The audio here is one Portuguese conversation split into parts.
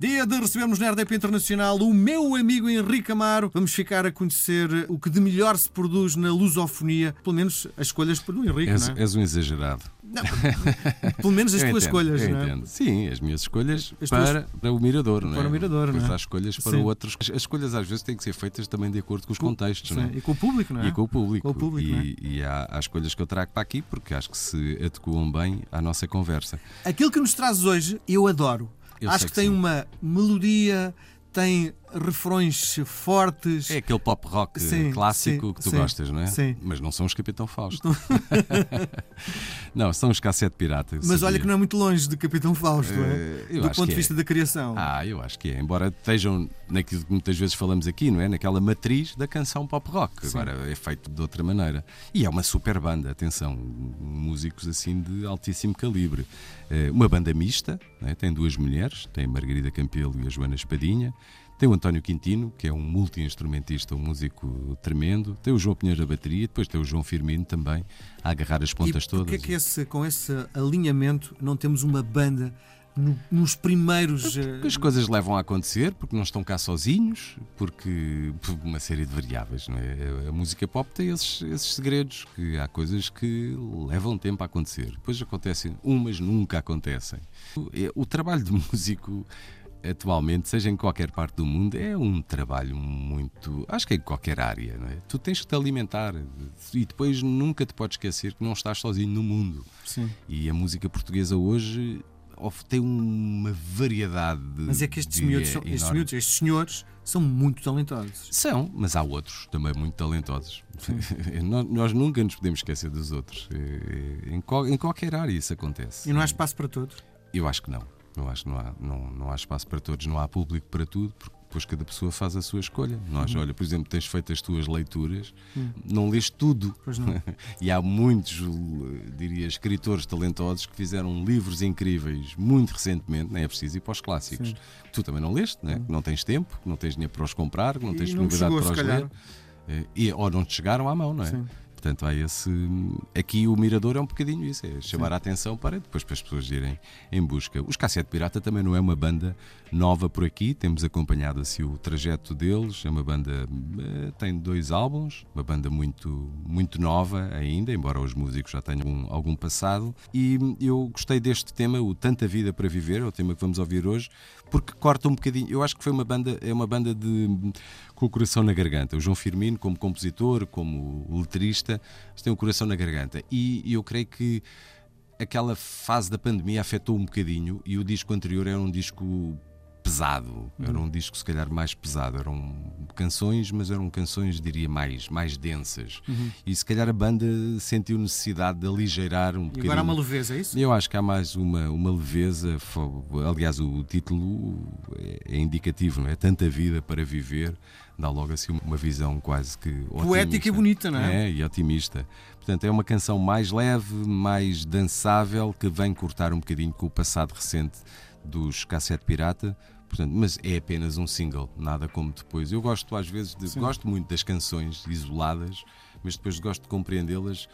Dia de recebermos na RDP Internacional o meu amigo Henrique Amaro. Vamos ficar a conhecer o que de melhor se produz na lusofonia. Pelo menos as escolhas do Henrique, És, não é? és um exagerado. Não, pelo menos as Eu tuas entendo, escolhas, não é? entendo. Sim, as minhas escolhas As para, para o Mirador, não é? Para o Mirador, Depois não é? há escolhas para Sim. outros. As escolhas às vezes têm que ser feitas também de acordo com os contextos, não é? E com o público, não é? E com o público. Com o público, não é? e e há, há escolhas que eu trago para aqui porque acho que se adequam bem à nossa conversa. Aquilo que nos trazes hoje, eu adoro. Eu Acho que, que tem sim. uma melodia, tem refrões fortes. É aquele pop rock Sim, clássico sim, que tu sim, gostas, não é? sim. Mas não são os Capitão Fausto. não, são os Cassete Pirata. Mas olha sabia. que não é muito longe de Capitão Fausto, Eh, é? eu Do ponto de vista é. da criação. Ah, eu acho que é. Embora estejam naquilo que muitas vezes falamos aqui, não é? Naquela matriz da canção pop rock. Agora é feito de outra maneira. E é uma super banda, atenção. Músicos assim de altíssimo calibre. Eh, Uma banda mista, é? tem duas mulheres, tem a Margarida Campelo e a Joana Espadinha. Tem o António Quintino, que é um multi-instrumentista, um músico tremendo. Tem o João Pinheiro da bateria, depois tem o João Firmino também a agarrar as pontas e todas. porquê é que esse, com esse alinhamento não temos uma banda no- nos primeiros. eh, Porque as coisas levam a acontecer, porque não estão cá sozinhos, porque por uma série de variáveis. Não é? A música pop tem esses, esses segredos, que há coisas que levam tempo a acontecer. Depois acontecem, umas nunca acontecem. O- é- O trabalho de músico atualmente, seja em qualquer parte do mundo, é um trabalho muito. Acho que é em qualquer área, não é? Tu tens que te alimentar e depois nunca te podes esquecer que não estás sozinho no mundo. Sim. E a música portuguesa hoje tem uma variedade de. Mas é que estes miúdos, são- estes, miúdos, estes senhores são muito talentosos. São, mas há outros também muito talentosos. nós, nós nunca nos podemos esquecer dos outros. É- é- Em, qual- em qualquer área isso acontece. E não há espaço para todos. Eu acho que não. Eu acho que não há, não, não há espaço para todos, não há público para tudo, porque depois cada pessoa faz a sua escolha. Nós, Uhum. olha, por exemplo, tens feito as tuas leituras, não lês tudo. Não. e há muitos, eh, diria, escritores talentosos que fizeram livros incríveis muito recentemente, nem é preciso ir para os clássicos. Sim. Tu também não leste, né? não tens tempo, não tens dinheiro para os comprar, não E tens não me disponibilidade chegou, para os ler. Eh, E, ou não te chegaram à mão, não é? Sim. Portanto, há esse. Aqui o Mirador é um bocadinho isso, é chamar a atenção para depois para as pessoas irem em busca. Os Cassete Pirata também não é uma banda nova por aqui, temos acompanhado assim o trajeto deles. É uma banda. eh, tem dois álbuns, uma banda muito, muito nova ainda, embora os músicos já tenham algum, algum passado. E eu gostei deste tema, o Tanta Vida para Viver, é o tema que vamos ouvir hoje, porque corta um bocadinho. Eu acho que foi uma banda, é uma banda de com o coração na garganta. O João Firmino, como compositor, como letrista, tem o coração na garganta. E eu creio que aquela fase da pandemia afetou um bocadinho e o disco anterior era um disco pesado, era um disco se calhar mais pesado, eram canções, mas eram canções, diria, mais, mais densas. E se calhar a banda sentiu necessidade de aligeirar um E bocadinho. agora há uma leveza, é isso? Eu acho que há mais uma, uma leveza. Aliás, o título é- é indicativo, não é? Tanta vida para viver, dá logo assim uma visão quase que. Poética otimista. e bonita, não é? É, e otimista. Portanto, é uma canção mais leve, mais dançável, que vem cortar um bocadinho com o passado recente dos Cassete Pirata. Portanto, mas é apenas um single, nada como depois. Eu gosto às vezes de, gosto muito das canções isoladas, mas depois gosto de compreendê-las.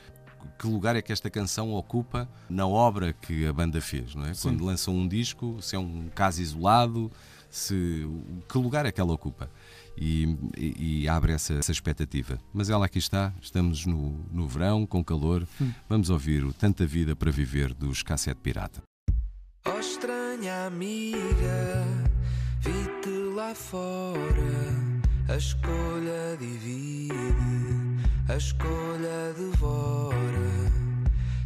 Que lugar é que esta canção ocupa na obra que a banda fez, não é? Quando lançam um disco, se é um caso isolado, se que lugar é que ela ocupa? E, e- e abre essa, essa expectativa. Mas ela aqui está, estamos no, no verão, com calor. Vamos ouvir o Tanta Vida para Viver dos Cassete Pirata. Oh estranha amiga, vi-te lá fora. A escolha divide, a escolha devora.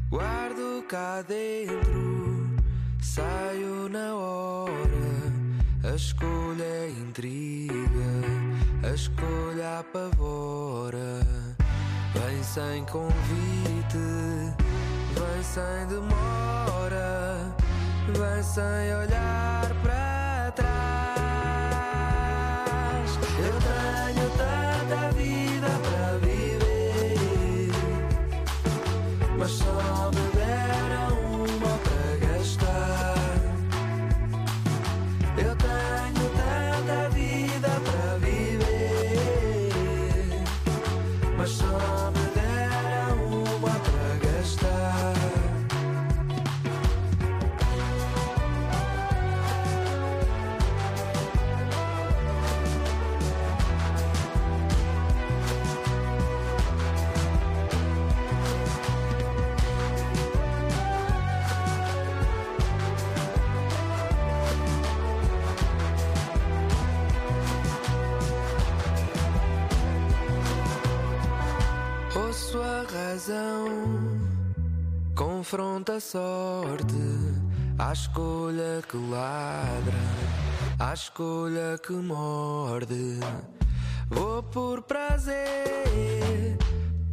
Guardo cá dentro, saio na hora. A escolha intriga, a escolha apavora. Vem sem convite, vem sem demora, vem sem olhar para razão confronta a sorte à escolha que ladra, à escolha que morde. Vou por prazer,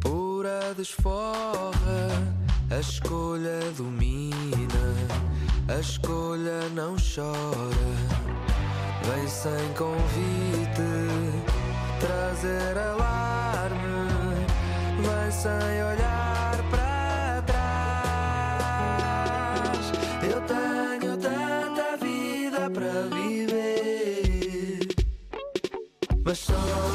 pura desforra, a escolha domina, a escolha não chora. Vem sem convite trazer alarme, vem sem olhar para trás. Eu tenho tanta vida para viver, mas só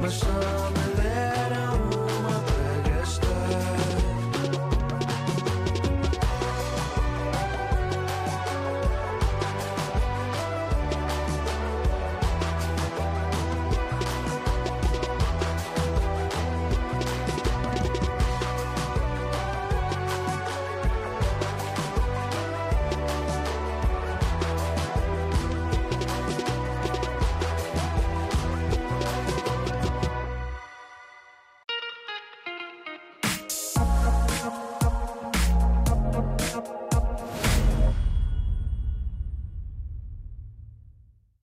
my soul